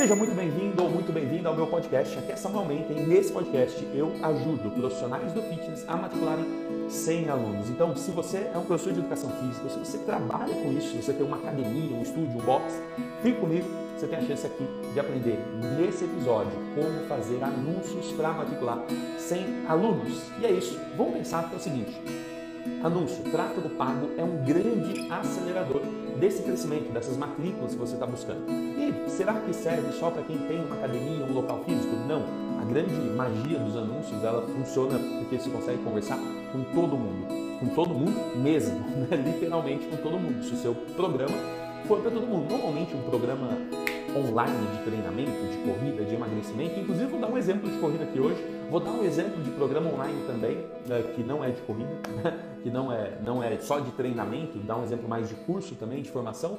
Seja muito bem-vindo ou muito bem-vinda ao meu podcast. Aqui é Samuel Menta e nesse podcast eu ajudo profissionais do fitness a matricularem 100 alunos. Então, se você é um professor de educação física, se você trabalha com isso, se você tem uma academia, um estúdio, um box, fique comigo, você tem a chance aqui de aprender nesse episódio como fazer anúncios para matricular 100 alunos. E é isso. Vamos pensar que é o seguinte: anúncio, tráfego pago é um grande acelerador desse crescimento, dessas matrículas que você está buscando. E será que serve só para quem tem uma academia, um local físico? Não. A grande magia dos anúncios, ela funciona porque você consegue conversar com todo mundo. Com todo mundo mesmo, né? literalmente com todo mundo. Se o seu programa for para todo mundo. Normalmente um programa online de treinamento, de corrida, de emagrecimento. Inclusive, vou dar um exemplo de corrida aqui hoje. Vou dar um exemplo de programa online também, né, que não é de corrida, que não é, não é só de treinamento, dar um exemplo mais de curso também, de formação.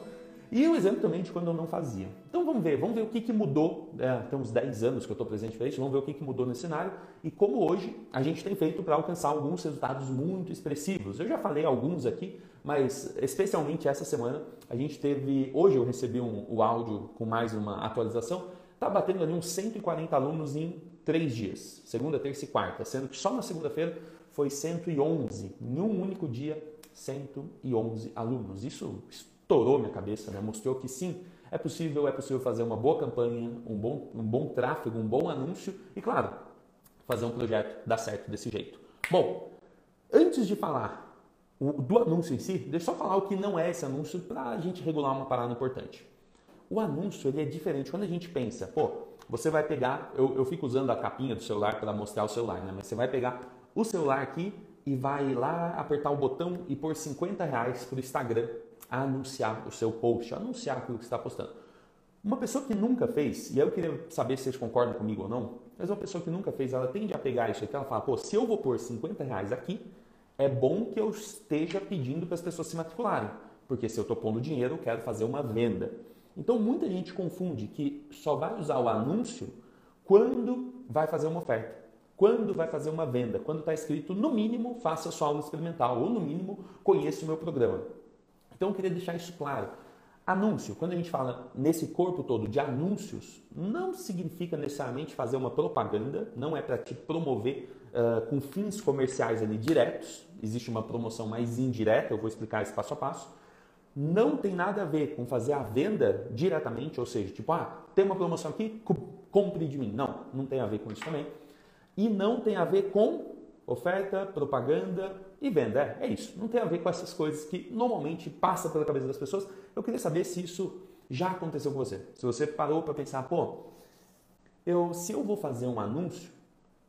E um exemplo também de quando eu não fazia. Então vamos ver, vamos ver o que, que mudou. É, tem uns 10 anos que eu estou presente isso, vamos ver o que, que mudou nesse cenário e como hoje a gente tem feito para alcançar alguns resultados muito expressivos. Eu já falei alguns aqui, mas especialmente essa semana a gente teve. Hoje eu recebi um, o áudio com mais uma atualização. Está batendo ali uns 140 alunos em três dias, segunda, terça e quarta, sendo que só na segunda-feira foi 111, em um único dia, 111 alunos. Isso estourou minha cabeça, né? mostrou que sim, é possível, é possível fazer uma boa campanha, um bom, um bom tráfego, um bom anúncio e, claro, fazer um projeto dar certo desse jeito. Bom, antes de falar do anúncio em si, deixa eu só falar o que não é esse anúncio para a gente regular uma parada importante. O anúncio ele é diferente. Quando a gente pensa, pô, você vai pegar, eu, eu fico usando a capinha do celular para mostrar o celular, né? Mas você vai pegar o celular aqui e vai lá apertar o botão e pôr 50 reais para o Instagram a anunciar o seu post, a anunciar aquilo que está postando. Uma pessoa que nunca fez, e eu queria saber se vocês concordam comigo ou não, mas uma pessoa que nunca fez, ela tende a pegar isso aqui, ela fala, pô, se eu vou pôr 50 reais aqui, é bom que eu esteja pedindo para as pessoas se matricularem, porque se eu estou pondo dinheiro, eu quero fazer uma venda. Então muita gente confunde que só vai usar o anúncio quando vai fazer uma oferta, quando vai fazer uma venda, quando está escrito no mínimo faça sua aula experimental ou no mínimo conheça o meu programa. Então eu queria deixar isso claro. Anúncio, quando a gente fala nesse corpo todo de anúncios, não significa necessariamente fazer uma propaganda, não é para te promover uh, com fins comerciais ali diretos, existe uma promoção mais indireta, eu vou explicar esse passo a passo. Não tem nada a ver com fazer a venda diretamente, ou seja, tipo, ah, tem uma promoção aqui, compre de mim. Não, não tem a ver com isso também. E não tem a ver com oferta, propaganda e venda. É, é isso. Não tem a ver com essas coisas que normalmente passa pela cabeça das pessoas. Eu queria saber se isso já aconteceu com você. Se você parou para pensar, pô, eu, se eu vou fazer um anúncio,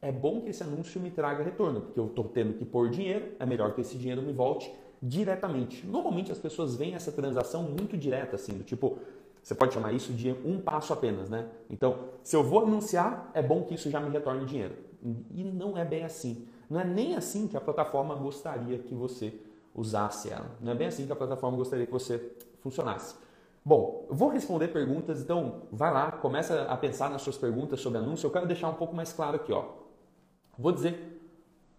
é bom que esse anúncio me traga retorno, porque eu estou tendo que pôr dinheiro, é melhor que esse dinheiro me volte diretamente. Normalmente as pessoas veem essa transação muito direta, assim, do tipo, você pode chamar isso de um passo apenas, né? Então, se eu vou anunciar, é bom que isso já me retorne dinheiro. E não é bem assim. Não é nem assim que a plataforma gostaria que você usasse ela. Não é bem assim que a plataforma gostaria que você funcionasse. Bom, eu vou responder perguntas, então vai lá, começa a pensar nas suas perguntas sobre anúncio. Eu quero deixar um pouco mais claro aqui, ó. Vou dizer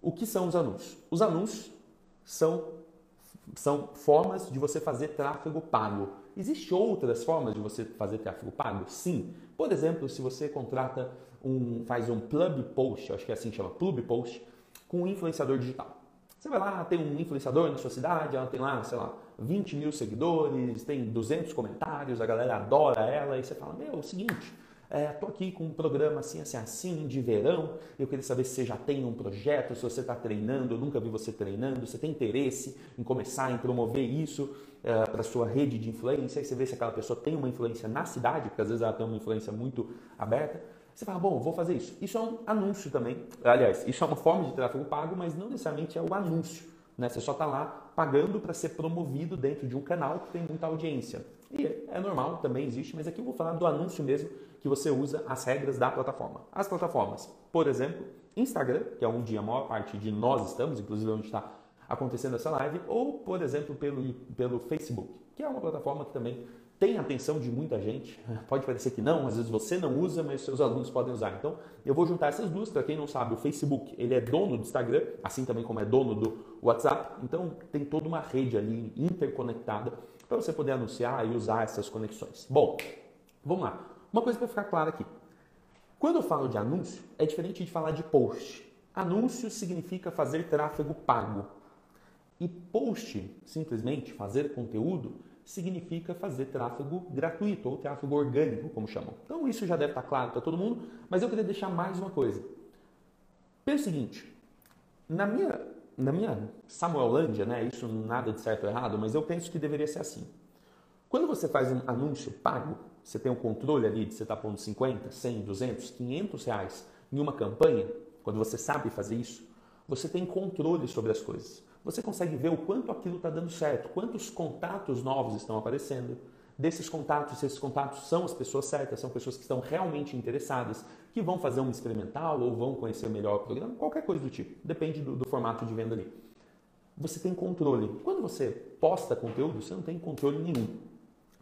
o que são os anúncios. Os anúncios são, são formas de você fazer tráfego pago. Existem outras formas de você fazer tráfego pago? Sim. Por exemplo, se você contrata um, faz um plug post, acho que é assim que chama, plug post, com um influenciador digital. Você vai lá, tem um influenciador na sua cidade, ela tem lá, sei lá, 20 mil seguidores, tem 200 comentários, a galera adora ela, e você fala, meu, é o seguinte, é, tô aqui com um programa assim, assim, assim, de verão, eu queria saber se você já tem um projeto, se você está treinando, eu nunca vi você treinando, você tem interesse em começar, em promover isso é, para sua rede de influência, e você vê se aquela pessoa tem uma influência na cidade, porque às vezes ela tem uma influência muito aberta, você fala, bom, vou fazer isso. Isso é um anúncio também. Aliás, isso é uma forma de tráfego pago, mas não necessariamente é o anúncio. Né? Você só está lá pagando para ser promovido dentro de um canal que tem muita audiência. E é normal, também existe, mas aqui eu vou falar do anúncio mesmo, que você usa as regras da plataforma. As plataformas, por exemplo, Instagram, que é onde a maior parte de nós estamos, inclusive onde está acontecendo essa live, ou, por exemplo, pelo, pelo Facebook, que é uma plataforma que também tem a atenção de muita gente. Pode parecer que não, às vezes você não usa, mas seus alunos podem usar. Então, eu vou juntar essas duas. Para quem não sabe, o Facebook ele é dono do Instagram, assim também como é dono do WhatsApp. Então, tem toda uma rede ali interconectada para você poder anunciar e usar essas conexões. Bom, vamos lá. Uma coisa para ficar clara aqui. Quando eu falo de anúncio, é diferente de falar de post. Anúncio significa fazer tráfego pago. E post, simplesmente fazer conteúdo, significa fazer tráfego gratuito ou tráfego orgânico, como chamam. Então isso já deve estar claro para todo mundo, mas eu queria deixar mais uma coisa. Pensa o seguinte, na minha, na minha Samuelândia, né, isso nada de certo ou errado, mas eu penso que deveria ser assim. Quando você faz um anúncio pago, você tem o um controle ali de você estar tá pondo 50, 100, 200, 500 reais em uma campanha, quando você sabe fazer isso, você tem controle sobre as coisas você consegue ver o quanto aquilo está dando certo, quantos contatos novos estão aparecendo. Desses contatos, se esses contatos são as pessoas certas, são pessoas que estão realmente interessadas, que vão fazer um experimental ou vão conhecer melhor o programa, qualquer coisa do tipo, depende do, do formato de venda ali. Você tem controle. Quando você posta conteúdo, você não tem controle nenhum.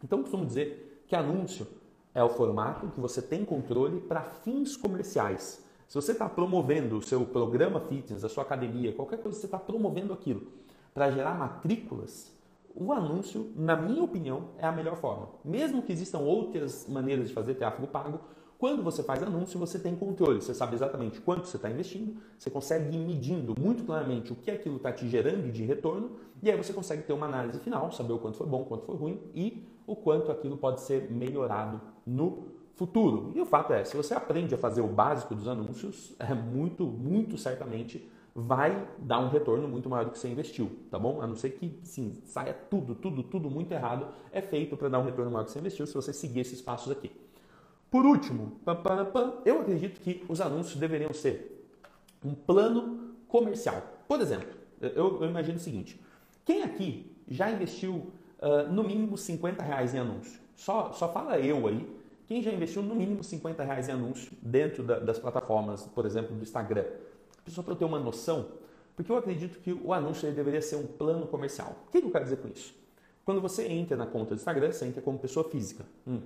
Então, eu costumo dizer que anúncio é o formato que você tem controle para fins comerciais. Se você está promovendo o seu programa fitness, a sua academia, qualquer coisa, você está promovendo aquilo para gerar matrículas, o anúncio, na minha opinião, é a melhor forma. Mesmo que existam outras maneiras de fazer tráfego pago, quando você faz anúncio, você tem controle, você sabe exatamente quanto você está investindo, você consegue ir medindo muito claramente o que aquilo está te gerando de retorno, e aí você consegue ter uma análise final, saber o quanto foi bom, o quanto foi ruim e o quanto aquilo pode ser melhorado no futuro. E o fato é, se você aprende a fazer o básico dos anúncios, é muito, muito certamente vai dar um retorno muito maior do que você investiu, tá bom? A não ser que, sim, saia tudo, tudo, tudo muito errado, é feito para dar um retorno maior do que você investiu se você seguir esses passos aqui. Por último, eu acredito que os anúncios deveriam ser um plano comercial. Por exemplo, eu, imagino o seguinte: quem aqui já investiu uh, no mínimo 50 reais em anúncio? Só, só fala eu aí quem já investiu no mínimo 50 reais em anúncio dentro da, das plataformas, por exemplo, do Instagram? Só para eu ter uma noção, porque eu acredito que o anúncio deveria ser um plano comercial. O que eu quero dizer com isso? Quando você entra na conta do Instagram, você entra como pessoa física. Hum.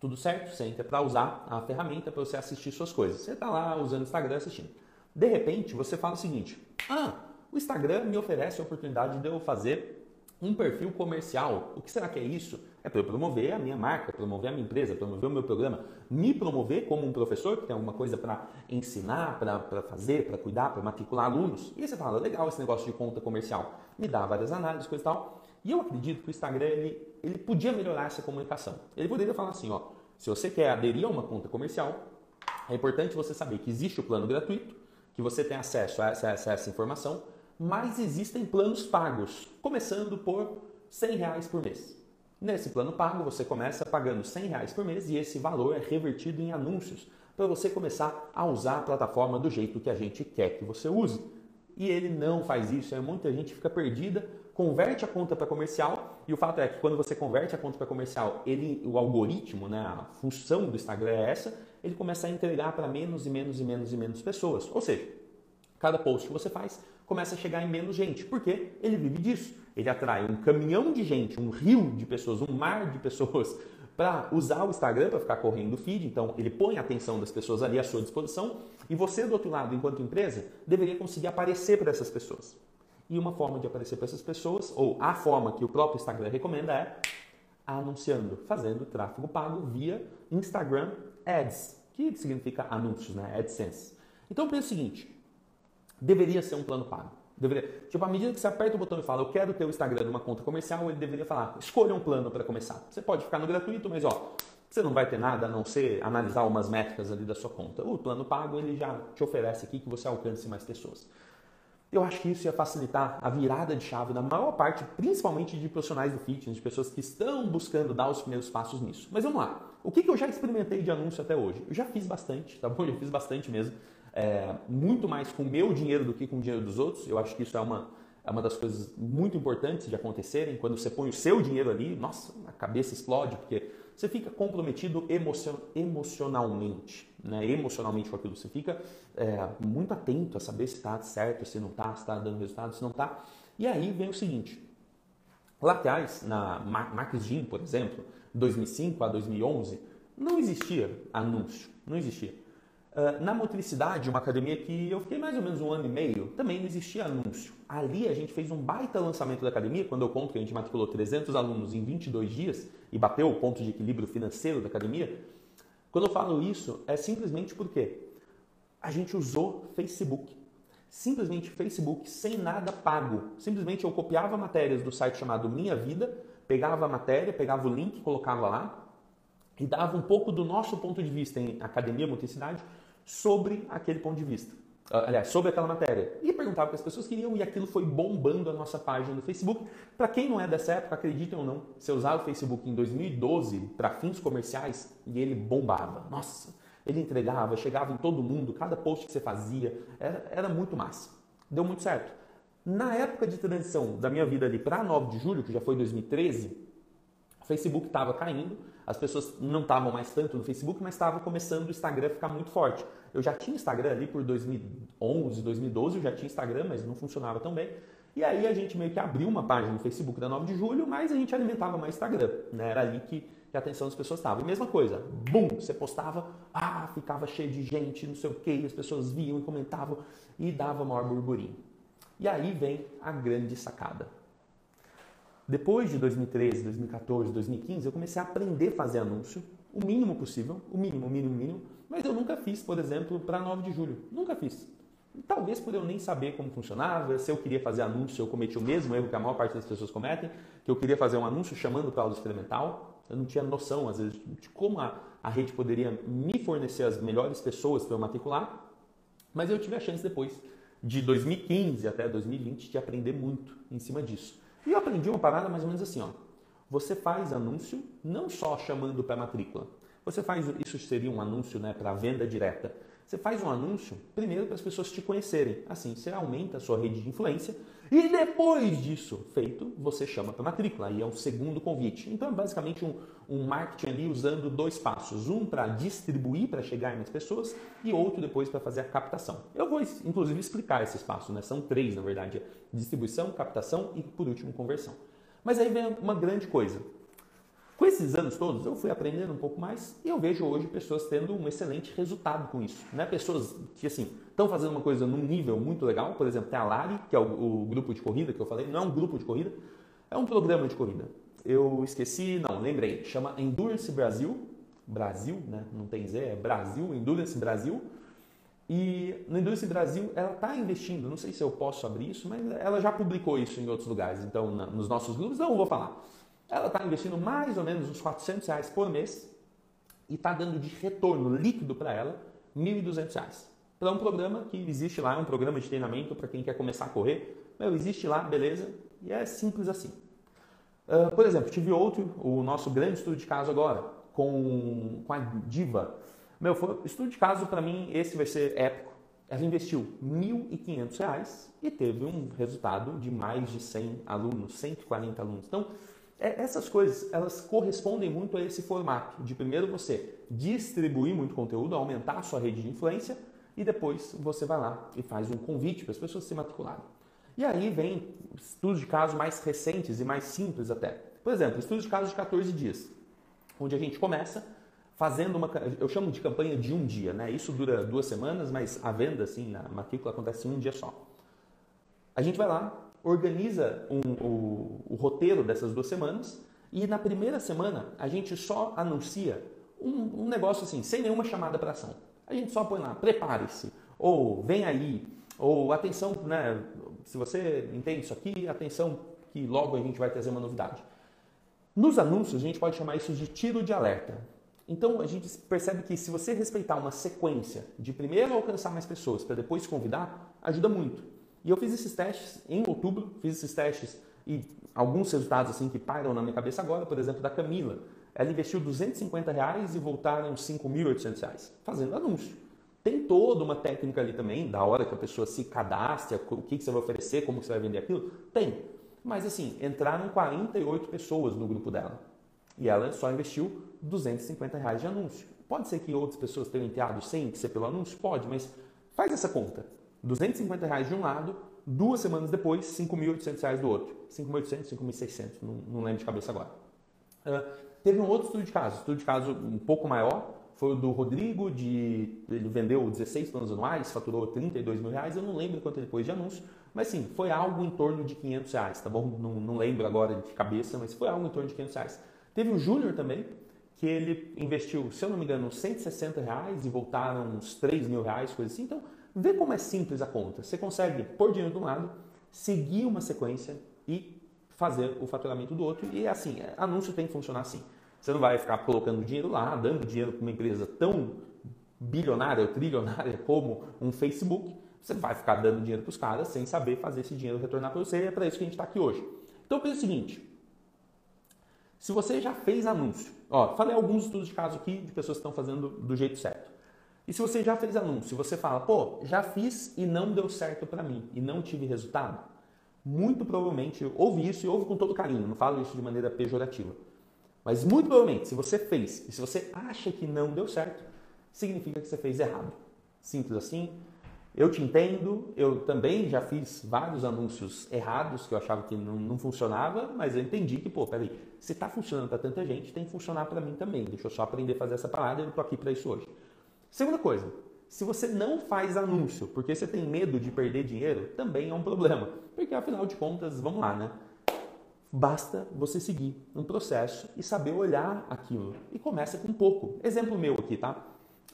Tudo certo? Você entra para usar a ferramenta para você assistir suas coisas. Você está lá usando o Instagram assistindo. De repente, você fala o seguinte: Ah, o Instagram me oferece a oportunidade de eu fazer um perfil comercial. O que será que é isso? É para eu promover a minha marca, promover a minha empresa, promover o meu programa, me promover como um professor que tem alguma coisa para ensinar, para fazer, para cuidar, para matricular alunos. E aí você fala, legal esse negócio de conta comercial. Me dá várias análises, coisa e tal. E eu acredito que o Instagram ele, ele podia melhorar essa comunicação. Ele poderia falar assim, ó, se você quer aderir a uma conta comercial, é importante você saber que existe o plano gratuito, que você tem acesso a essa, a essa informação, mas existem planos pagos, começando por 100 reais por mês. Nesse plano pago, você começa pagando 100 reais por mês e esse valor é revertido em anúncios para você começar a usar a plataforma do jeito que a gente quer que você use. E ele não faz isso, é muita gente fica perdida, converte a conta para comercial e o fato é que quando você converte a conta para comercial, ele, o algoritmo, né, a função do Instagram é essa, ele começa a entregar para menos e menos e menos e menos pessoas. Ou seja, cada post que você faz começa a chegar em menos gente, porque ele vive disso. Ele atrai um caminhão de gente, um rio de pessoas, um mar de pessoas para usar o Instagram para ficar correndo o feed. Então, ele põe a atenção das pessoas ali à sua disposição e você, do outro lado, enquanto empresa, deveria conseguir aparecer para essas pessoas. E uma forma de aparecer para essas pessoas, ou a forma que o próprio Instagram recomenda é anunciando, fazendo tráfego pago via Instagram Ads, que significa anúncios, né? AdSense. Então, pensa o seguinte, deveria ser um plano pago. Deveria, tipo, à medida que você aperta o botão e fala, eu quero ter o Instagram de uma conta comercial, ele deveria falar, escolha um plano para começar. Você pode ficar no gratuito, mas ó, você não vai ter nada a não ser analisar umas métricas ali da sua conta. O plano pago, ele já te oferece aqui que você alcance mais pessoas. Eu acho que isso ia facilitar a virada de chave da maior parte, principalmente de profissionais do fitness, de pessoas que estão buscando dar os primeiros passos nisso. Mas vamos lá. O que, que eu já experimentei de anúncio até hoje? Eu já fiz bastante, tá bom? Eu fiz bastante mesmo é, muito mais com o meu dinheiro do que com o dinheiro dos outros. Eu acho que isso é uma, é uma das coisas muito importantes de acontecerem. Quando você põe o seu dinheiro ali, nossa, a cabeça explode, porque você fica comprometido emocion, emocionalmente, né? emocionalmente com aquilo. Você fica é, muito atento a saber se está certo, se não está, se está dando resultado, se não está. E aí vem o seguinte, lá atrás, na Max Gym, por exemplo, 2005 a 2011, não existia anúncio, não existia. Ah, na Motricidade, uma academia que eu fiquei mais ou menos um ano e meio, também não existia anúncio. Ali a gente fez um baita lançamento da academia, quando eu conto que a gente matriculou 300 alunos em 22 dias, e bateu o ponto de equilíbrio financeiro da academia. Quando eu falo isso, é simplesmente porque a gente usou Facebook. Simplesmente Facebook sem nada pago. Simplesmente eu copiava matérias do site chamado Minha Vida, pegava a matéria, pegava o link, colocava lá e dava um pouco do nosso ponto de vista em Academia Multicidade sobre aquele ponto de vista. Ah, aliás, sobre aquela matéria. E perguntava o que as pessoas queriam e aquilo foi bombando a nossa página do Facebook. Para quem não é dessa época, acreditem ou não, se eu usava o Facebook em 2012 para fins comerciais e ele bombava. Nossa, ele entregava, chegava em todo mundo, cada post que você fazia, era, era muito massa. Deu muito certo. Na época de transição da minha vida ali para 9 de julho, que já foi 2013, o Facebook estava caindo, as pessoas não estavam mais tanto no Facebook, mas estava começando o Instagram a ficar muito forte. Eu já tinha Instagram ali por 2011, 2012, eu já tinha Instagram, mas não funcionava tão bem. E aí a gente meio que abriu uma página no Facebook da 9 de julho, mas a gente alimentava mais Instagram. Né? Era ali que, que a atenção das pessoas estava. E mesma coisa, bum, você postava, ah, ficava cheio de gente, não sei o que, as pessoas viam e comentavam e dava maior burburinho. E aí vem a grande sacada. Depois de 2013, 2014, 2015, eu comecei a aprender a fazer anúncio, o mínimo possível, o mínimo, o mínimo, o mínimo, mas eu nunca fiz, por exemplo, para 9 de julho. Nunca fiz. Talvez por eu nem saber como funcionava, se eu queria fazer anúncio, eu cometi o mesmo erro que a maior parte das pessoas cometem, que eu queria fazer um anúncio chamando para aula experimental. Eu não tinha noção, às vezes, de como a, a rede poderia me fornecer as melhores pessoas para eu matricular, mas eu tive a chance depois, de 2015 até 2020, de aprender muito em cima disso. E eu aprendi uma parada mais ou menos assim, ó. Você faz anúncio não só chamando para matrícula. Você faz isso seria um anúncio, né, para venda direta. Você faz um anúncio primeiro para as pessoas te conhecerem. Assim, você aumenta a sua rede de influência e depois disso feito, você chama para matrícula. Aí é um segundo convite. Então é basicamente um, um marketing ali usando dois passos: um para distribuir, para chegar mais pessoas, e outro depois para fazer a captação. Eu vou inclusive explicar esses passos, né? São três, na verdade: distribuição, captação e por último conversão. Mas aí vem uma grande coisa. Com esses anos todos, eu fui aprendendo um pouco mais e eu vejo hoje pessoas tendo um excelente resultado com isso. Né? Pessoas que, assim, estão fazendo uma coisa num nível muito legal. Por exemplo, tem a Lari, que é o, o, grupo de corrida que eu falei. Não é um grupo de corrida, é um programa de corrida. Eu esqueci, não, lembrei. Chama Endurance Brasil. Brasil, né? Não tem Z, é Brasil, Endurance Brasil. E no Endurance Brasil, ela está investindo, não sei se eu posso abrir isso, mas ela já publicou isso em outros lugares. Então, na, nos nossos grupos, não vou falar ela está investindo mais ou menos uns 400 reais por mês e está dando de retorno líquido para ela R$ 1.200. Para um programa que existe lá, é um programa de treinamento para quem quer começar a correr. Meu, existe lá, beleza, e é simples assim. Uh, por exemplo, tive outro, o nosso grande estudo de caso agora, com, com a Diva. Meu, foi, estudo de caso para mim, esse vai ser épico. Ela investiu R$ 1.500 e teve um resultado de mais de 100 alunos, 140 alunos. Então, é, essas coisas, elas correspondem muito a esse formato de primeiro você distribuir muito conteúdo, aumentar a sua rede de influência e depois você vai lá e faz um convite para as pessoas se matricularem. E aí vem estudos de casos mais recentes e mais simples até. Por exemplo, estudos de casos de 14 dias, onde a gente começa fazendo uma, eu chamo de campanha de um dia, né? Isso dura duas semanas, mas a venda, assim, a matrícula acontece em um dia só. A gente vai lá, organiza um, o, o, roteiro dessas duas semanas e na primeira semana a gente só anuncia um, um negócio assim, sem nenhuma chamada para ação. A gente só põe lá, prepare-se, ou vem aí, ou atenção, né? Se você entende isso aqui, atenção que logo a gente vai trazer uma novidade. Nos anúncios a gente pode chamar isso de tiro de alerta. Então a gente percebe que se você respeitar uma sequência de primeiro alcançar mais pessoas para depois convidar, ajuda muito. E eu fiz esses testes em outubro, fiz esses testes e alguns resultados assim que pairam na minha cabeça agora, por exemplo, da Camila. Ela investiu 250 reais e voltaram 5.800 reais, fazendo anúncio. Tem toda uma técnica ali também, da hora que a pessoa se cadastra, o que, que você vai oferecer, como você vai vender aquilo. Tem. Mas assim, entraram 48 pessoas no grupo dela. E ela só investiu 250 reais de anúncio. Pode ser que outras pessoas tenham entrado sem ser pelo anúncio? Pode, mas faz essa conta. 250 reais de um lado, duas semanas depois, 5.800 reais do outro. 5.800, 5.600, não, não lembro de cabeça agora. Uh, teve um outro estudo de caso, estudo de caso um pouco maior, foi o do Rodrigo, de, ele vendeu 16 planos anuais, faturou 32 mil reais, eu não lembro quanto ele pôs de anúncio, mas sim, foi algo em torno de 500 reais, tá bom? Não, não lembro agora de cabeça, mas foi algo em torno de 500 reais. Teve o Júnior também, que ele investiu, se eu não me engano, 160 reais e voltaram uns 3 mil reais, coisa assim. Então, vê como é simples a conta. Você consegue pôr dinheiro de um lado, seguir uma sequência e fazer o faturamento do outro. E assim, anúncio tem que funcionar assim. Você não vai ficar colocando dinheiro lá, dando dinheiro para uma empresa tão bilionária ou trilionária como um Facebook. Você vai ficar dando dinheiro para os caras sem saber fazer esse dinheiro retornar para você. E é para isso que a gente está aqui hoje. Então, pensa o seguinte: se você já fez anúncio, ó, falei alguns estudos de caso aqui de pessoas que estão fazendo do jeito certo. E se você já fez anúncio, você fala, pô, já fiz e não deu certo para mim e não tive resultado, muito provavelmente ouve isso e ouve com todo carinho, não falo isso de maneira pejorativa. Mas muito provavelmente, se você fez e se você acha que não deu certo, significa que você fez errado. Simples assim. Eu te entendo, eu também já fiz vários anúncios errados que eu achava que não, não funcionava, mas eu entendi que, pô, peraí, se está funcionando para tanta gente, tem que funcionar para mim também. Deixa eu só aprender a fazer essa parada eu estou aqui para isso hoje. Segunda coisa, se você não faz anúncio porque você tem medo de perder dinheiro, também é um problema. Porque afinal de contas, vamos lá, né? Basta você seguir um processo e saber olhar aquilo. E começa com pouco. Exemplo meu aqui, tá?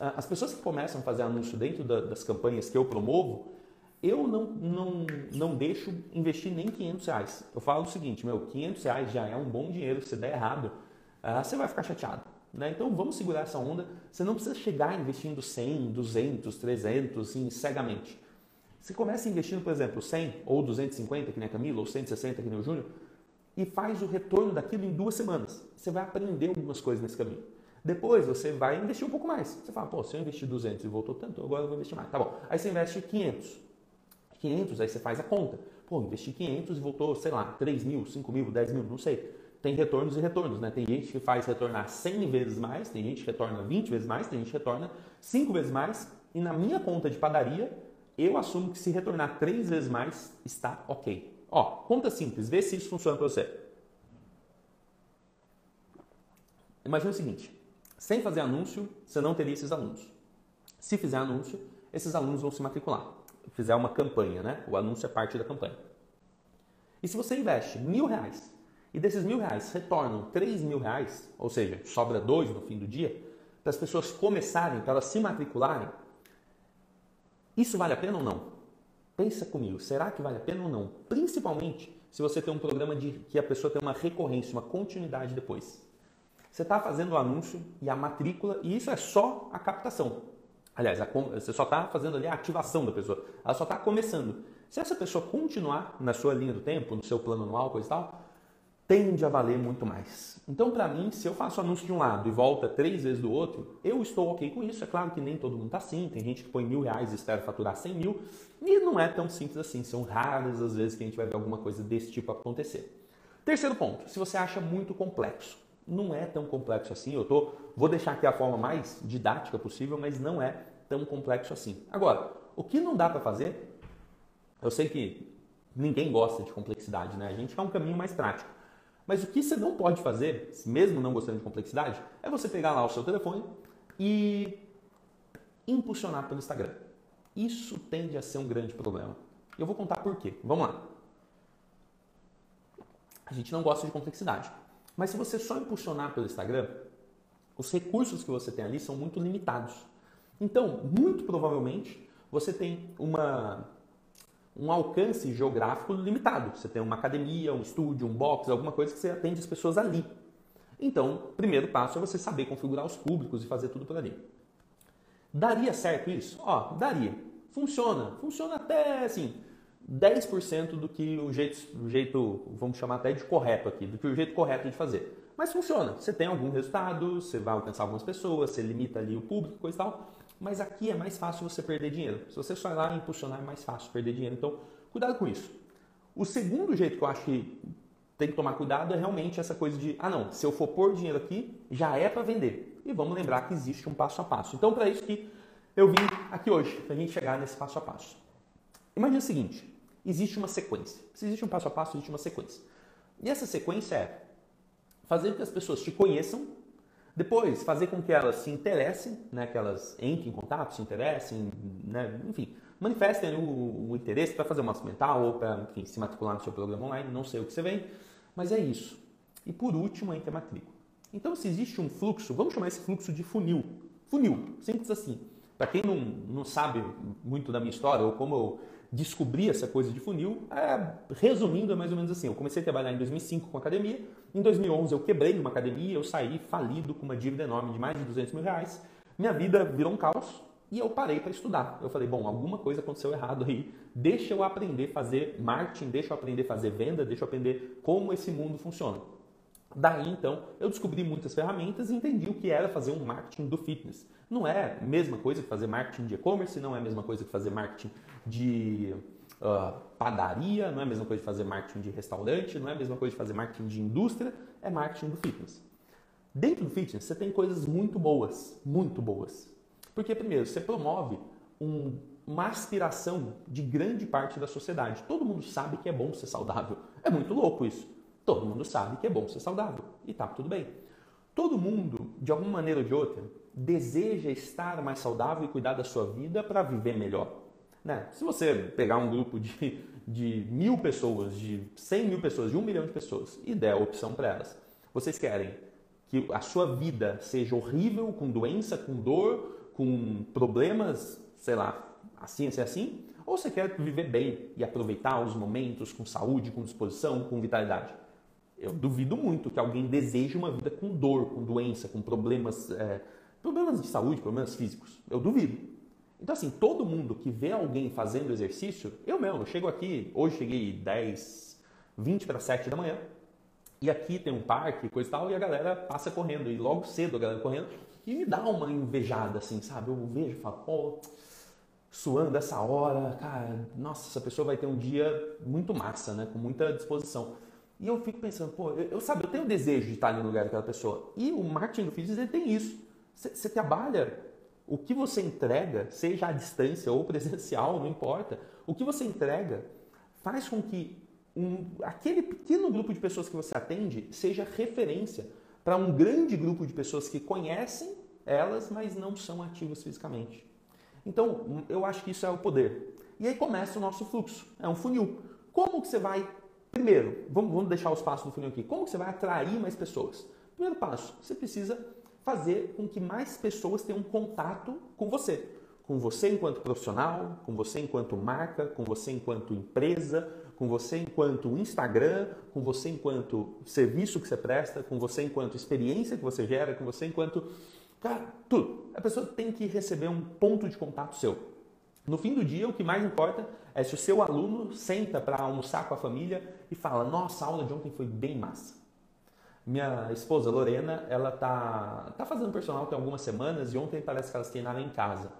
Ah, as pessoas que começam a fazer anúncio dentro das campanhas que eu promovo, eu não, não, não deixo investir nem 500 reais. Eu falo o seguinte, meu, 500 reais já é um bom dinheiro, se der errado, ah, você vai ficar chateado. Né? Então vamos segurar essa onda. Você não precisa chegar investindo 100, 200, 300 assim, cegamente. Você começa investindo, por exemplo, 100 ou 250, que nem a Camila, ou 160, que nem o Júnior, e faz o retorno daquilo em duas semanas. Você vai aprender algumas coisas nesse caminho. Depois você vai investir um pouco mais. Você fala, pô, se eu investir 200 e voltou tanto, agora eu vou investir mais. Tá bom. Aí você investe 500. 500, aí você faz a conta. Pô, investi 500 e voltou, sei lá, 3 mil, 5 mil, 10 mil, não sei tem retornos e retornos, né? Tem gente que faz retornar 100 vezes mais, tem gente que retorna 20 vezes mais, tem gente que retorna 5 vezes mais. E na minha conta de padaria, eu assumo que se retornar 3 vezes mais, está ok. Ó, conta simples, vê se isso funciona para você. Imagina o seguinte, sem fazer anúncio, você não teria esses alunos. Se fizer anúncio, esses alunos vão se matricular. Fizer uma campanha, né? O anúncio é parte da campanha. E se você investe mil reais e desses mil reais retornam três mil reais, ou seja, sobra dois no fim do dia, para as pessoas começarem, para elas se matricularem, isso vale a pena ou não? Pensa comigo, será que vale a pena ou não? Principalmente se você tem um programa de que a pessoa tem uma recorrência, uma continuidade depois. Você está fazendo o anúncio e a matrícula, e isso é só a captação. Aliás, a, você só está fazendo ali a ativação da pessoa. Ela só está começando. Se essa pessoa continuar na sua linha do tempo, no seu plano anual, coisa e tal, tende a valer muito mais. Então, para mim, se eu faço anúncio de um lado e volta três vezes do outro, eu estou ok com isso. É claro que nem todo mundo está assim. Tem gente que põe mil reais e espera faturar cem mil. E não é tão simples assim. São raras as vezes que a gente vai ver alguma coisa desse tipo acontecer. Terceiro ponto, se você acha muito complexo. Não é tão complexo assim. Eu tô, vou deixar aqui a forma mais didática possível, mas não é tão complexo assim. Agora, o que não dá para fazer, eu sei que ninguém gosta de complexidade, né? A gente quer um caminho mais prático. Mas o que você não pode fazer, mesmo não gostando de complexidade, é você pegar lá o seu telefone e impulsionar pelo Instagram. Isso tende a ser um grande problema. Eu vou contar por quê. Vamos lá. A gente não gosta de complexidade. Mas se você só impulsionar pelo Instagram, os recursos que você tem ali são muito limitados. Então, muito provavelmente, você tem uma um alcance geográfico limitado. Você tem uma academia, um estúdio, um box, alguma coisa que você atende as pessoas ali. Então, o primeiro passo é você saber configurar os públicos e fazer tudo por ali. Daria certo isso? Ó, daria. Funciona. Funciona até, assim, 10% do que o jeito, o jeito, vamos chamar até de correto aqui, do que o jeito correto de fazer. Mas funciona. Você tem algum resultado, você vai alcançar algumas pessoas, você limita ali o público, coisa e tal mas aqui é mais fácil você perder dinheiro. Se você só ir lá e impulsionar, é mais fácil perder dinheiro. Então, cuidado com isso. O segundo jeito que eu acho que tem que tomar cuidado é realmente essa coisa de, ah não, se eu for pôr dinheiro aqui, já é para vender. E vamos lembrar que existe um passo a passo. Então, para isso que eu vim aqui hoje, para a gente chegar nesse passo a passo. Imagina o seguinte, existe uma sequência. Se existe um passo a passo, existe uma sequência. E essa sequência é fazer com que as pessoas te conheçam depois, fazer com que elas se interessem, né, que elas entrem em contato, se interessem, né, enfim, manifestem o, o interesse para fazer uma mental ou para se matricular no seu programa online, não sei o que você vem, mas é isso. E por último, a matrícula. Então, se existe um fluxo, vamos chamar esse fluxo de funil. Funil, simples assim. Para quem não, não sabe muito da minha história ou como eu descobri essa coisa de funil, é, resumindo, é mais ou menos assim. Eu comecei a trabalhar em 2005 com academia, em 2011 eu quebrei uma academia, eu saí falido com uma dívida enorme de mais de 200 mil reais. Minha vida virou um caos e eu parei para estudar. Eu falei, bom, alguma coisa aconteceu errado aí. Deixa eu aprender a fazer marketing, deixa eu aprender a fazer venda, deixa eu aprender como esse mundo funciona. Daí então eu descobri muitas ferramentas e entendi o que era fazer um marketing do fitness. Não é a mesma coisa que fazer marketing de e-commerce, não é a mesma coisa que fazer marketing de uh, padaria, não é a mesma coisa de fazer marketing de restaurante, não é a mesma coisa de fazer marketing de indústria, é marketing do fitness. Dentro do fitness você tem coisas muito boas, muito boas. Porque primeiro, você promove um, uma aspiração de grande parte da sociedade. Todo mundo sabe que é bom ser saudável. É muito louco isso. Todo mundo sabe que é bom ser saudável e tá tudo bem. Todo mundo, de alguma maneira ou de outra, deseja estar mais saudável e cuidar da sua vida para viver melhor. Né? Se você pegar um grupo de, de mil pessoas, de cem mil pessoas, de um milhão de pessoas e der a opção para elas, vocês querem que a sua vida seja horrível, com doença, com dor, com problemas, sei lá, assim, assim, assim, ou você quer viver bem e aproveitar os momentos com saúde, com disposição, com vitalidade? Eu duvido muito que alguém deseje uma vida com dor, com doença, com problemas, é, problemas de saúde, problemas físicos. Eu duvido. Então, assim, todo mundo que vê alguém fazendo exercício, eu mesmo, eu chego aqui, hoje cheguei 10, 20 para 7 da manhã, e aqui tem um parque, coisa e tal, e a galera passa correndo, e logo cedo a galera correndo, e me dá uma invejada, assim, sabe? Eu vejo e falo, pô, suando essa hora, cara, nossa, essa pessoa vai ter um dia muito massa, né? Com muita disposição. E eu fico pensando, pô, eu, eu sabe, eu tenho desejo de estar ali no lugar daquela pessoa. E o marketing do fitness ele tem isso. Você trabalha, o que você entrega, seja à distância ou presencial, não importa, o que você entrega faz com que um, aquele pequeno grupo de pessoas que você atende seja referência para um grande grupo de pessoas que conhecem elas, mas não são ativas fisicamente. Então, eu acho que isso é o poder. E aí começa o nosso fluxo. É um funil. Como que você vai Primeiro, vamos, vamos deixar os passos do funil aqui. Como que você vai atrair mais pessoas? Primeiro passo, você precisa fazer com que mais pessoas tenham contato com você. Com você enquanto profissional, com você enquanto marca, com você enquanto empresa, com você enquanto Instagram, com você enquanto serviço que você presta, com você enquanto experiência que você gera, com você enquanto. Cara, tudo. A pessoa tem que receber um ponto de contato seu. No fim do dia, o que mais importa é se o seu aluno senta para almoçar com a família e fala: Nossa, a aula de ontem foi bem massa. Minha esposa Lorena, ela tá, tá fazendo personal tem algumas semanas e ontem parece que elas treinaram em casa.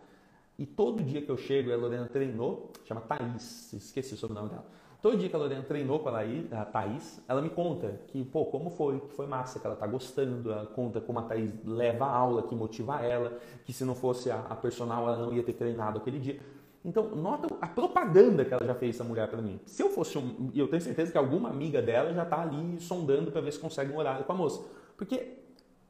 E todo dia que eu chego, a Lorena treinou, chama Thaís, esqueci o sobrenome dela. Todo dia que a Lorena treinou com a, Laís, Thaís, ela me conta que, pô, como foi, que foi massa, que ela tá gostando, ela conta como a Thaís leva a aula, que motiva ela, que se não fosse a, a personal ela não ia ter treinado aquele dia. Então, nota a propaganda que ela já fez essa mulher para mim. Se eu fosse um, eu tenho certeza que alguma amiga dela já está ali sondando para ver se consegue um horário com a moça. Porque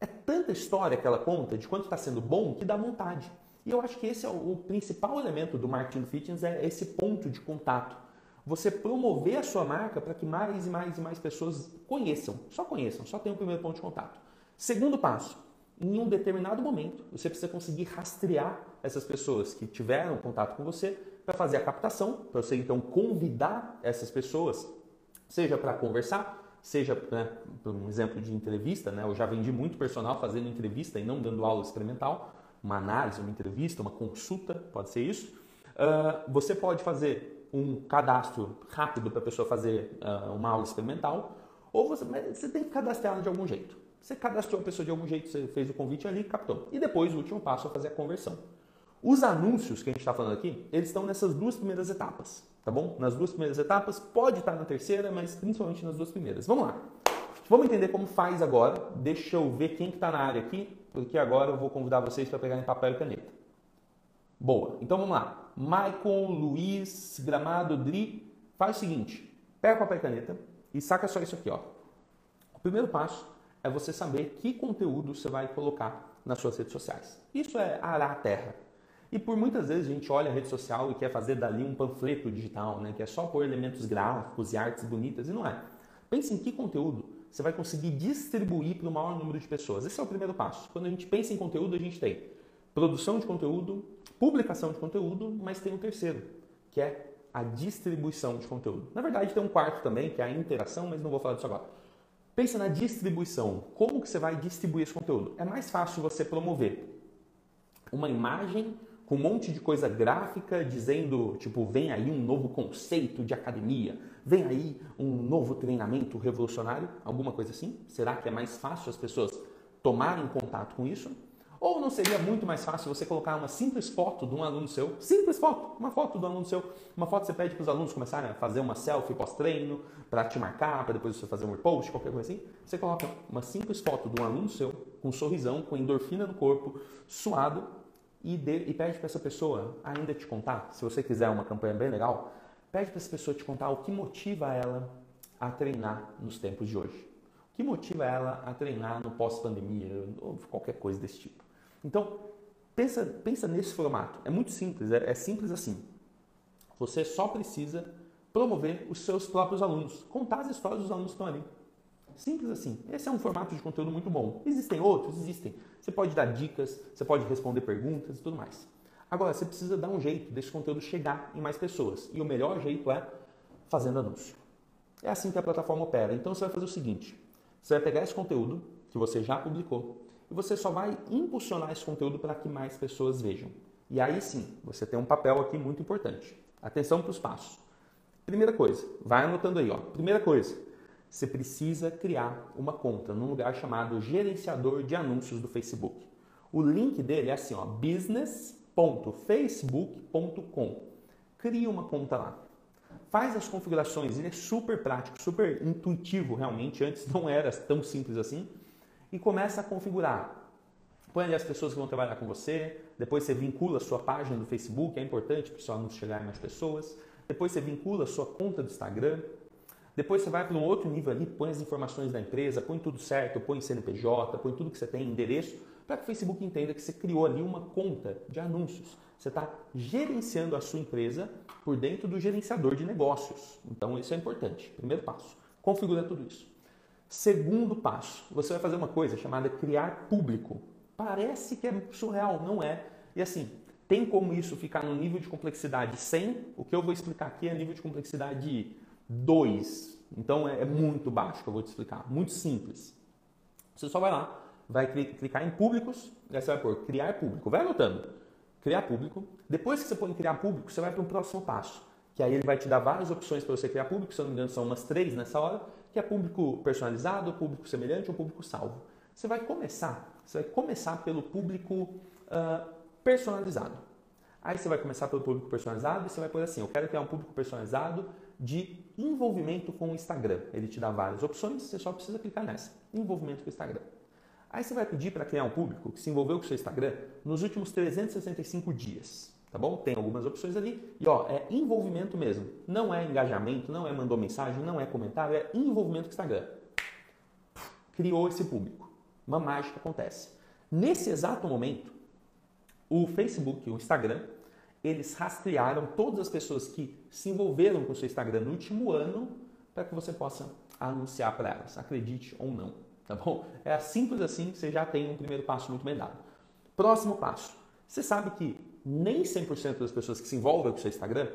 é tanta história que ela conta de quanto está sendo bom que dá vontade. E eu acho que esse é o, o principal elemento do marketing do fitness é esse ponto de contato. Você promover a sua marca para que mais e mais e mais pessoas conheçam, só conheçam, só tenham o primeiro ponto de contato. Segundo passo, em um determinado momento, você precisa conseguir rastrear essas pessoas que tiveram contato com você para fazer a captação, para você então convidar essas pessoas, seja para conversar, seja, né, por um exemplo de entrevista, né, eu já vendi muito personal fazendo entrevista e não dando aula experimental, uma análise, uma entrevista, uma consulta, pode ser isso. Uh, você pode fazer um cadastro rápido para a pessoa fazer uh, uma aula experimental, ou você, você tem que cadastrar de algum jeito. Você cadastrou a pessoa de algum jeito, você fez o convite ali captou. E depois, o último passo é fazer a conversão. Os anúncios que a gente está falando aqui, eles estão nessas duas primeiras etapas, tá bom? Nas duas primeiras etapas, pode estar na terceira, mas principalmente nas duas primeiras. Vamos lá. Vamos entender como faz agora. Deixa eu ver quem está na área aqui, porque agora eu vou convidar vocês para pegarem papel e caneta. Boa. Então vamos lá. Maicon, Luiz, Gramado, Dri, faz o seguinte. Pega papel e caneta e saca só isso aqui, ó. O primeiro passo é você saber que conteúdo você vai colocar nas suas redes sociais. Isso é arar a terra. E por muitas vezes a gente olha a rede social e quer fazer dali um panfleto digital, né? que é só pôr elementos gráficos e artes bonitas, e não é. Pense em que conteúdo você vai conseguir distribuir para o maior número de pessoas. Esse é o primeiro passo. Quando a gente pensa em conteúdo, a gente tem produção de conteúdo, publicação de conteúdo, mas tem um terceiro, que é a distribuição de conteúdo. Na verdade, tem um quarto também, que é a interação, mas não vou falar disso agora. Pensa na distribuição. Como que você vai distribuir esse conteúdo? É mais fácil você promover uma imagem com um monte de coisa gráfica dizendo, tipo, vem aí um novo conceito de academia, vem aí um novo treinamento revolucionário, alguma coisa assim? Será que é mais fácil as pessoas tomarem contato com isso? Ou não seria muito mais fácil você colocar uma simples foto de um aluno seu? Simples foto, uma foto do aluno seu. Uma foto você pede para os alunos começarem a fazer uma selfie pós-treino, para te marcar, para depois você fazer um repost, qualquer coisa assim. Você coloca uma simples foto de um aluno seu, com um sorrisão, com endorfina no corpo, suado, e, de, e pede para essa pessoa ainda te contar, se você quiser uma campanha bem legal, pede para essa pessoa te contar o que motiva ela a treinar nos tempos de hoje. O que motiva ela a treinar no pós-pandemia, ou qualquer coisa desse tipo. Então, pensa, pensa nesse formato. É muito simples, é, é simples assim. Você só precisa promover os seus próprios alunos, contar as histórias dos alunos que estão ali. Simples assim. Esse é um formato de conteúdo muito bom. Existem outros? Existem. Você pode dar dicas, você pode responder perguntas e tudo mais. Agora, você precisa dar um jeito desse conteúdo chegar em mais pessoas. E o melhor jeito é fazendo anúncio. É assim que a plataforma opera. Então você vai fazer o seguinte: você vai pegar esse conteúdo que você já publicou e você só vai impulsionar esse conteúdo para que mais pessoas vejam. E aí sim, você tem um papel aqui muito importante. Atenção para os passos. Primeira coisa, vai anotando aí, ó. Primeira coisa, você precisa criar uma conta num lugar chamado gerenciador de anúncios do Facebook. O link dele é assim, ó, business.facebook.com. Cria uma conta lá. Faz as configurações, ele é super prático, super intuitivo realmente, antes não era tão simples assim. E começa a configurar. Põe ali as pessoas que vão trabalhar com você, depois você vincula a sua página do Facebook, é importante para o seu anúncio chegar mais pessoas. Depois você vincula a sua conta do Instagram, depois você vai para um outro nível ali, põe as informações da empresa, põe tudo certo, põe CNPJ, põe tudo que você tem, endereço, para que o Facebook entenda que você criou ali uma conta de anúncios. Você está gerenciando a sua empresa por dentro do gerenciador de negócios. Então, isso é importante. Primeiro passo, configura tudo isso. Segundo passo, você vai fazer uma coisa chamada criar público. Parece que é surreal, não é? E assim, tem como isso ficar no nível de complexidade 100? O que eu vou explicar aqui é nível de complexidade 2. Então é, é muito baixo que eu vou te explicar. Muito simples. Você só vai lá, vai clicar em públicos, aí você vai pôr criar público. Vai anotando. Criar público. Depois que você põe criar público, você vai para um próximo passo. Que aí ele vai te dar várias opções para você criar público, se eu não me engano são umas três nessa hora, que é público personalizado, público semelhante ou público salvo. Você vai começar, você vai começar pelo público uh, personalizado. Aí você vai começar pelo público personalizado e você vai pôr assim, eu quero criar um público personalizado de envolvimento com o Instagram. Ele te dá várias opções, você só precisa clicar nessa, envolvimento com o Instagram. Aí você vai pedir para criar um público que se envolveu com o seu Instagram nos últimos 365 dias, tá bom? Tem algumas opções ali e ó, é envolvimento mesmo. Não é engajamento, não é mandou mensagem, não é comentário, é envolvimento com Instagram. Criou esse público. Uma mágica acontece. Nesse exato momento, o Facebook, o Instagram, eles rastrearam todas as pessoas que se envolveram com o seu Instagram no último ano para que você possa anunciar para elas, acredite ou não, tá bom? É simples assim, você já tem um primeiro passo muito bem dado. Próximo passo. Você sabe que nem 100% das pessoas que se envolvem com o seu Instagram,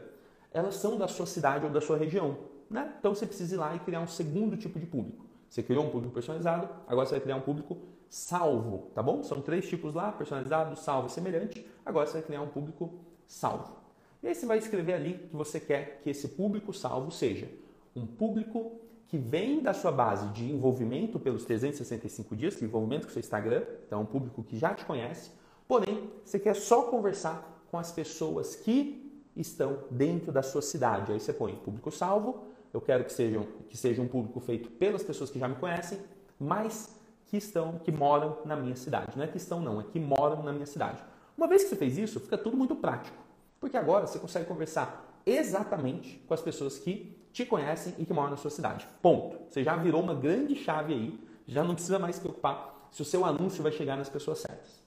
elas são da sua cidade ou da sua região, né? Então você precisa ir lá e criar um segundo tipo de público. Você criou um público personalizado, agora você vai criar um público salvo, tá bom? São três tipos lá, personalizado, salvo e semelhante. Agora você vai criar um público salvo. E aí você vai escrever ali que você quer que esse público salvo seja um público que vem da sua base de envolvimento pelos 365 dias, é envolvimento com o seu Instagram, então é um público que já te conhece, porém você quer só conversar com as pessoas que estão dentro da sua cidade. Aí você põe público salvo, eu quero que seja, que seja um público feito pelas pessoas que já me conhecem, mas que estão, que moram na minha cidade. Não é que estão não, é que moram na minha cidade. Uma vez que você fez isso, fica tudo muito prático. Porque agora você consegue conversar exatamente com as pessoas que te conhecem e que moram na sua cidade. Ponto. Você já virou uma grande chave aí, já não precisa mais se preocupar se o seu anúncio vai chegar nas pessoas certas.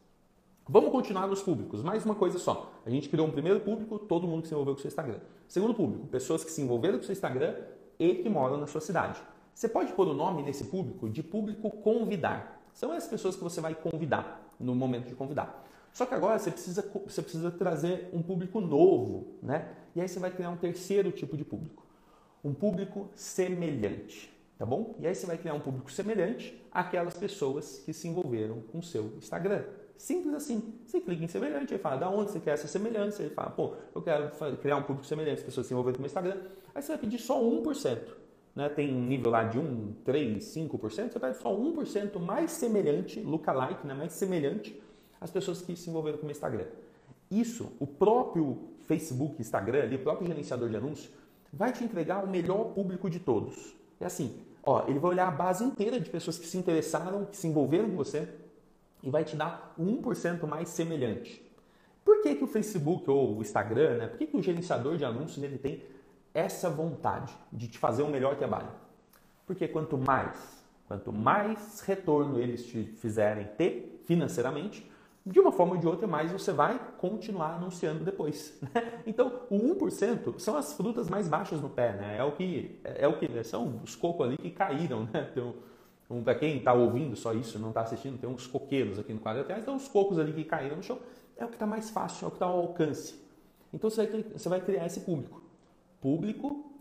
Vamos continuar nos públicos. Mais uma coisa só. A gente criou um primeiro público, todo mundo que se envolveu com o seu Instagram. Segundo público, pessoas que se envolveram com o seu Instagram e que moram na sua cidade. Você pode pôr o nome nesse público de público convidar. São as pessoas que você vai convidar no momento de convidar. Só que agora você precisa, você precisa trazer um público novo, né? E aí você vai criar um terceiro tipo de público, um público semelhante, tá bom? E aí você vai criar um público semelhante àquelas pessoas que se envolveram com o seu Instagram. Simples assim. Você clica em semelhante, e fala da onde você quer essa semelhança, ele fala, pô, eu quero criar um público semelhante, as pessoas se envolveram com o Instagram. Aí você vai pedir só 1%. Né? Tem um nível lá de 1, 3, 5%, você pede só 1% mais semelhante, lookalike, né? mais semelhante às pessoas que se envolveram com o Instagram. Isso, o próprio Facebook, Instagram, ali, o próprio gerenciador de anúncios, vai te entregar o melhor público de todos. É assim, ó, ele vai olhar a base inteira de pessoas que se interessaram, que se envolveram com você, e vai te dar 1% mais semelhante. Por que, que o Facebook ou o Instagram, né? Por que, que o gerenciador de anúncios ele tem essa vontade de te fazer um melhor trabalho? Porque quanto mais, quanto mais retorno eles te fizerem ter financeiramente, de uma forma ou de outra, mais você vai continuar anunciando depois. Né? Então, o 1% são as frutas mais baixas no pé, né? É o que, é o que são os cocos ali que caíram, né? Então, um, para quem está ouvindo só isso, não está assistindo, tem uns coqueiros aqui no quadro atrás, então os cocos ali que caíram no chão, é o que está mais fácil, é o que está ao alcance. Então você vai, você vai criar esse público. Público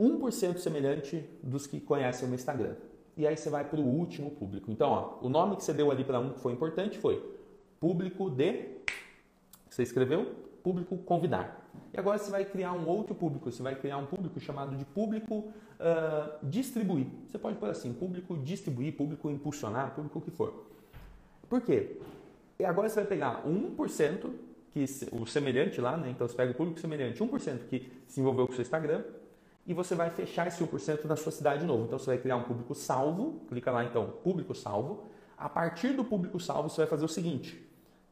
1% semelhante dos que conhecem o meu Instagram. E aí você vai para o último público. Então, ó, o nome que você deu ali para um que foi importante foi público de. Você escreveu? Público convidar. E agora você vai criar um outro público. Você vai criar um público chamado de público uh, distribuir. Você pode pôr assim: público distribuir, público impulsionar, público o que for. Por quê? E agora você vai pegar 1%, que o semelhante lá, né? Então você pega o público semelhante, 1% que se envolveu com o seu Instagram, e você vai fechar esse 1% na sua cidade de novo. Então você vai criar um público salvo, clica lá então, público salvo. A partir do público salvo, você vai fazer o seguinte: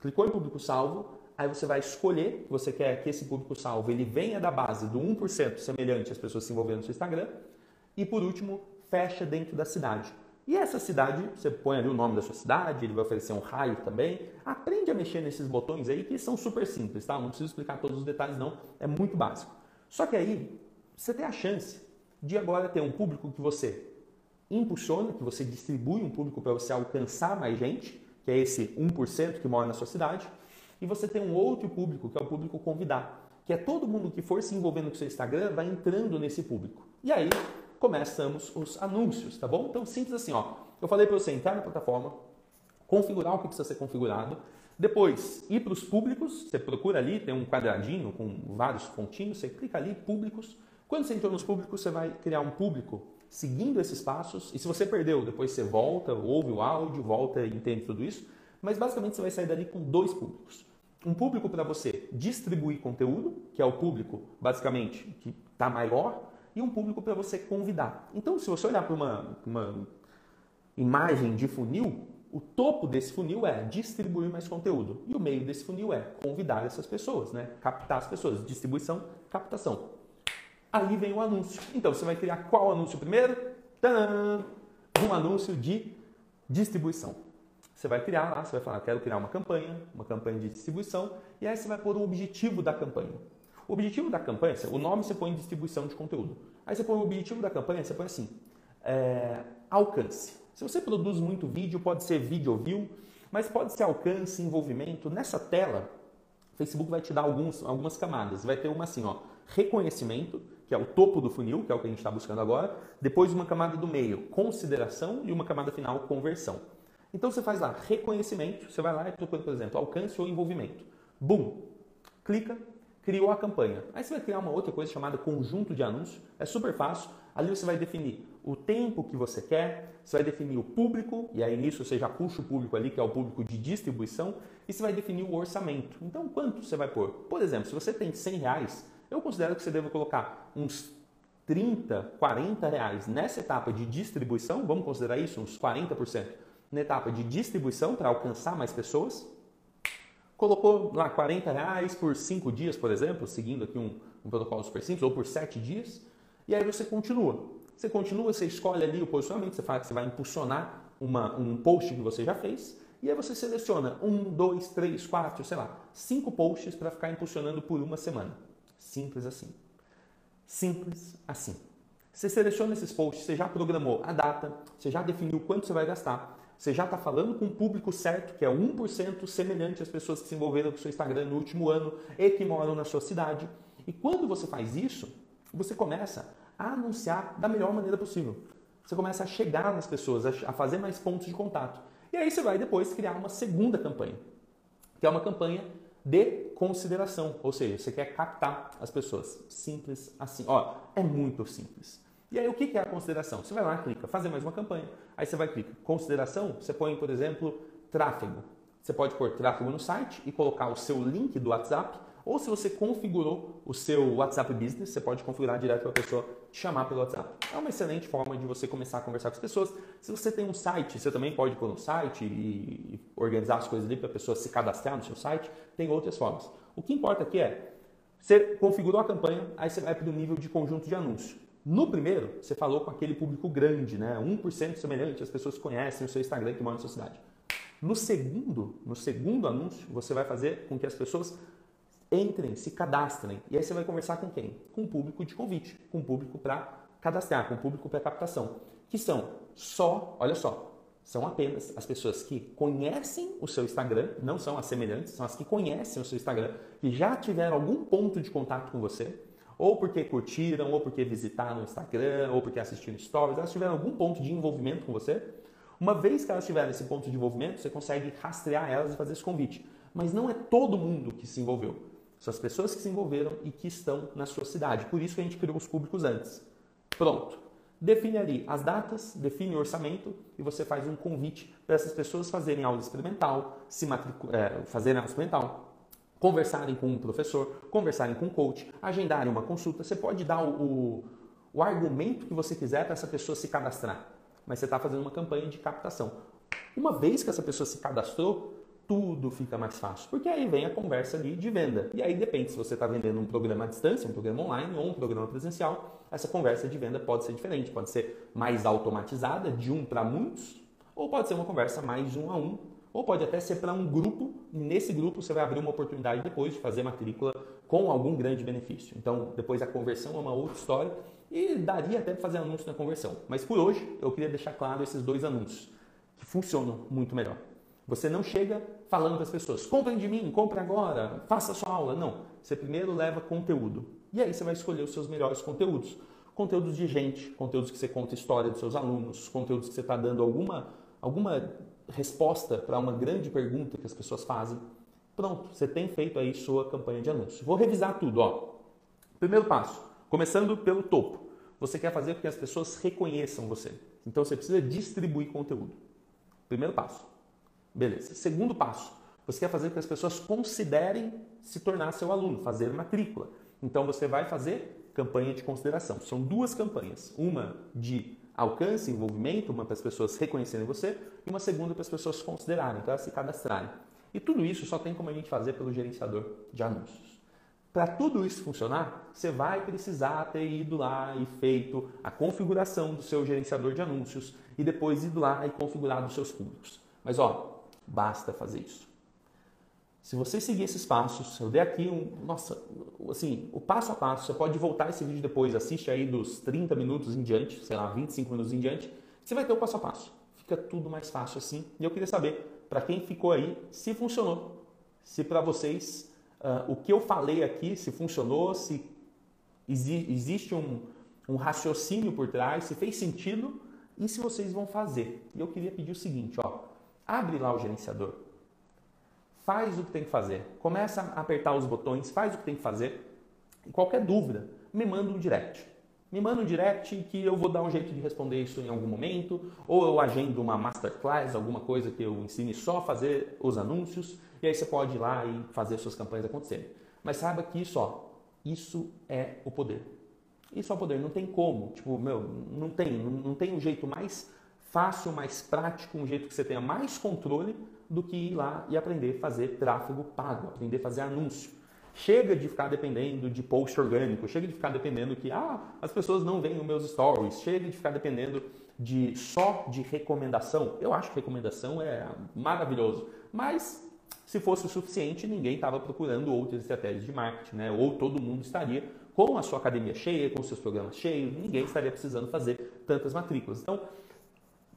Clicou em público salvo, aí você vai escolher que você quer que esse público salvo ele venha da base do 1% semelhante às pessoas se envolvendo no seu Instagram. E por último, fecha dentro da cidade. E essa cidade, você põe ali o nome da sua cidade, ele vai oferecer um raio também. Aprende a mexer nesses botões aí que são super simples, tá? Não preciso explicar todos os detalhes não, é muito básico. Só que aí você tem a chance de agora ter um público que você impulsiona, que você distribui um público para você alcançar mais gente que é esse 1% que mora na sua cidade, e você tem um outro público, que é o público convidar, que é todo mundo que for se envolvendo com o seu Instagram vai entrando nesse público. E aí começamos os anúncios, tá bom? Então simples assim, ó. Eu falei para você entrar na plataforma, configurar o que precisa ser configurado, depois ir para os públicos, você procura ali, tem um quadradinho com vários pontinhos, você clica ali, públicos. Quando você entrou nos públicos, você vai criar um público seguindo esses passos. E se você perdeu, depois você volta, ouve o áudio, volta e entende tudo isso. Mas basicamente você vai sair dali com dois públicos. Um público para você distribuir conteúdo, que é o público basicamente que está maior, e um público para você convidar. Então, se você olhar para uma, uma imagem de funil, o topo desse funil é distribuir mais conteúdo e o meio desse funil é convidar essas pessoas, né? captar as pessoas, distribuição, captação ali vem o anúncio. Então você vai criar qual anúncio primeiro? Tadã! Um anúncio de distribuição. Você vai criar lá, você vai falar, quero criar uma campanha, uma campanha de distribuição, e aí você vai pôr o objetivo da campanha. O objetivo da campanha, o nome você põe em distribuição de conteúdo. Aí você põe o objetivo da campanha, você põe assim, é, alcance. Se você produz muito vídeo, pode ser vídeo view, mas pode ser alcance, envolvimento. Nessa tela, o Facebook vai te dar alguns, algumas camadas. Vai ter uma assim, ó, reconhecimento, que é o topo do funil, que é o que a gente está buscando agora, depois uma camada do meio, consideração, e uma camada final, conversão. Então você faz lá reconhecimento, você vai lá e procura, por exemplo, alcance ou envolvimento. Bum! Clica, criou a campanha. Aí você vai criar uma outra coisa chamada conjunto de anúncios. É super fácil. Ali você vai definir o tempo que você quer, você vai definir o público, e aí nisso você já puxa o público ali, que é o público de distribuição, e você vai definir o orçamento. Então, quanto você vai pôr? Por exemplo, se você tem 100 reais, eu considero que você deve colocar uns 30, 40 reais nessa etapa de distribuição, vamos considerar isso, uns 40% na etapa de distribuição para alcançar mais pessoas. Colocou lá 40 reais por 5 dias, por exemplo, seguindo aqui um, um protocolo super simples, ou por 7 dias, e aí você continua. Você continua, você escolhe ali o posicionamento, você fala que você vai impulsionar uma, um post que você já fez, e aí você seleciona um, dois, três, quatro, sei lá, cinco posts para ficar impulsionando por uma semana. Simples assim. Simples assim. Você seleciona esses posts, você já programou a data, você já definiu quanto você vai gastar, você já está falando com o público certo, que é 1% semelhante às pessoas que se envolveram com o seu Instagram no último ano e que moram na sua cidade. E quando você faz isso, você começa a anunciar da melhor maneira possível. Você começa a chegar nas pessoas, a fazer mais pontos de contato. E aí você vai depois criar uma segunda campanha, que é uma campanha de consideração, ou seja, você quer captar as pessoas. Simples assim. Ó, é muito simples. E aí o que é a consideração? Você vai lá, clica, fazer mais uma campanha. Aí você vai clicar, consideração, você põe, por exemplo, tráfego. Você pode pôr tráfego no site e colocar o seu link do WhatsApp ou se você configurou o seu WhatsApp Business, você pode configurar direto para a pessoa te chamar pelo WhatsApp. É uma excelente forma de você começar a conversar com as pessoas. Se você tem um site, você também pode pôr no site e organizar as coisas ali para a pessoa se cadastrar no seu site. Tem outras formas. O que importa aqui é, você configurou a campanha, aí você vai para o nível de conjunto de anúncio. No primeiro, você falou com aquele público grande, né? 1% semelhante, as pessoas conhecem o seu Instagram que mora na sua cidade. No segundo, no segundo anúncio, você vai fazer com que as pessoas entrem, se cadastrem. E aí você vai conversar com quem? Com o público de convite, com o público para cadastrar, com o público para captação. Que são só, olha só, são apenas as pessoas que conhecem o seu Instagram, não são as semelhantes, são as que conhecem o seu Instagram, que já tiveram algum ponto de contato com você, ou porque curtiram, ou porque visitaram o Instagram, ou porque assistiram stories, elas tiveram algum ponto de envolvimento com você. Uma vez que elas tiverem esse ponto de envolvimento, você consegue rastrear elas e fazer esse convite. Mas não é todo mundo que se envolveu. São as pessoas que se envolveram e que estão na sua cidade. Por isso que a gente criou os públicos antes. Pronto. Define ali as datas, define o orçamento e você faz um convite para essas pessoas fazerem aula experimental, se é, fazerem aula experimental, conversarem com um professor, conversarem com um coach, agendarem uma consulta. Você pode dar o, o, o argumento que você quiser para essa pessoa se cadastrar, mas você está fazendo uma campanha de captação. Uma vez que essa pessoa se cadastrou, tudo fica mais fácil. Porque aí vem a conversa ali de venda. E aí depende se você está vendendo um programa à distância, um programa online ou um programa presencial, essa conversa de venda pode ser diferente, pode ser mais automatizada, de um para muitos, ou pode ser uma conversa mais um a um, ou pode até ser para um grupo, e nesse grupo você vai abrir uma oportunidade depois de fazer matrícula com algum grande benefício. Então, depois a conversão é uma outra história e daria até para fazer anúncio na conversão. Mas por hoje, eu queria deixar claro esses dois anúncios, que funcionam muito melhor. Você não chega falando para as pessoas, comprem de mim, compre agora, faça sua aula. Não. Você primeiro leva conteúdo. E aí você vai escolher os seus melhores conteúdos. Conteúdos de gente, conteúdos que você conta história dos seus alunos, conteúdos que você está dando alguma, alguma resposta para uma grande pergunta que as pessoas fazem. Pronto, você tem feito aí sua campanha de anúncio. Vou revisar tudo. Ó. Primeiro passo, começando pelo topo. Você quer fazer com que as pessoas reconheçam você. Então você precisa distribuir conteúdo. Primeiro passo. Beleza. Segundo passo, você quer fazer com que as pessoas considerem se tornar seu aluno, fazer matrícula. Então você vai fazer campanha de consideração. São duas campanhas. Uma de alcance, envolvimento, uma para as pessoas reconhecerem você e uma segunda para as pessoas considerarem, para elas se cadastrarem. E tudo isso só tem como a gente fazer pelo gerenciador de anúncios. Para tudo isso funcionar, você vai precisar ter ido lá e feito a configuração do seu gerenciador de anúncios e depois ido lá e configurado os seus públicos. Mas ó, Basta fazer isso. Se você seguir esses passos, eu dei aqui um, nossa, assim, o passo a passo, você pode voltar esse vídeo depois, assiste aí dos 30 minutos em diante, sei lá, 25 minutos em diante, você vai ter o passo a passo. Fica tudo mais fácil assim. E eu queria saber, para quem ficou aí, se funcionou. Se para vocês, uh, o que eu falei aqui, se funcionou, se exi existe um, um raciocínio por trás, se fez sentido e se vocês vão fazer. E eu queria pedir o seguinte, ó, Abre lá o gerenciador. Faz o que tem que fazer. Começa a apertar os botões, faz o que tem que fazer. E qualquer dúvida, me manda um direct. Me manda um direct que eu vou dar um jeito de responder isso em algum momento, ou eu agendo uma masterclass, alguma coisa que eu ensine só a fazer os anúncios, e aí você pode ir lá e fazer suas campanhas acontecerem. Mas saiba que isso, ó, isso é o poder. Isso é o poder, não tem como. Tipo, meu, não tem, não tem um jeito mais fácil, mais prático, um jeito que você tenha mais controle do que ir lá e aprender a fazer tráfego pago, aprender a fazer anúncio. Chega de ficar dependendo de post orgânico, chega de ficar dependendo que ah, as pessoas não veem os meus stories, chega de ficar dependendo de só de recomendação. Eu acho que recomendação é maravilhoso, mas se fosse o suficiente, ninguém estava procurando outras estratégias de marketing, né? Ou todo mundo estaria com a sua academia cheia, com seus programas cheios, ninguém estaria precisando fazer tantas matrículas. Então,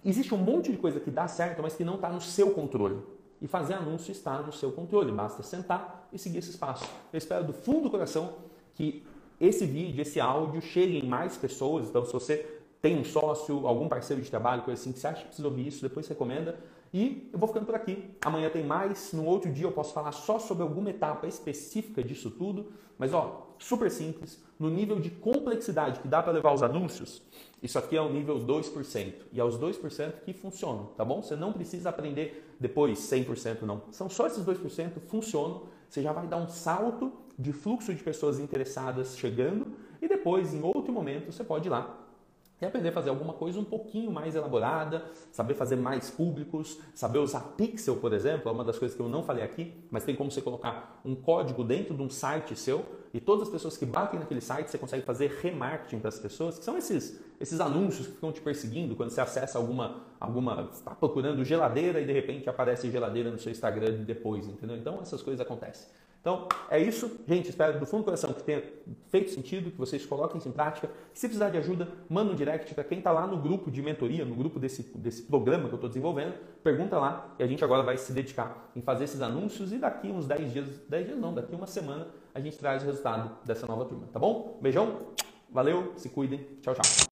existe um monte de coisa que dá certo, mas que não está no seu controle. E fazer anúncio está no seu controle, basta sentar e seguir esse passo. Eu espero do fundo do coração que esse vídeo, esse áudio chegue em mais pessoas. Então, se você tem um sócio, algum parceiro de trabalho, coisa assim, que você acha que precisa ouvir isso, depois recomenda. E eu vou ficando por aqui. Amanhã tem mais. No outro dia eu posso falar só sobre alguma etapa específica disso tudo. Mas ó, super simples. No nível de complexidade que dá para levar os anúncios, isso aqui é o nível 2%. E é os 2% que funcionam, tá bom? Você não precisa aprender depois 100% não. São só esses 2% funcionam. Você já vai dar um salto de fluxo de pessoas interessadas chegando e depois, em outro momento, você pode ir lá e aprender a fazer alguma coisa um pouquinho mais elaborada, saber fazer mais públicos, saber usar pixel, por exemplo, é uma das coisas que eu não falei aqui, mas tem como você colocar um código dentro de um site seu e todas as pessoas que batem naquele site você consegue fazer remarketing para as pessoas, que são esses, esses anúncios que ficam te perseguindo quando você acessa alguma, alguma está procurando geladeira e de repente aparece geladeira no seu Instagram depois, entendeu? Então essas coisas acontecem. Então, é isso. Gente, espero do fundo do coração que tenha feito sentido, que vocês coloquem isso em prática. Se precisar de ajuda, manda um direct para quem está lá no grupo de mentoria, no grupo desse, desse programa que eu estou desenvolvendo. Pergunta lá e a gente agora vai se dedicar em fazer esses anúncios e daqui uns 10 dias, 10 dias não, daqui uma semana a gente traz o resultado dessa nova turma, tá bom? Beijão, valeu, se cuidem, tchau, tchau.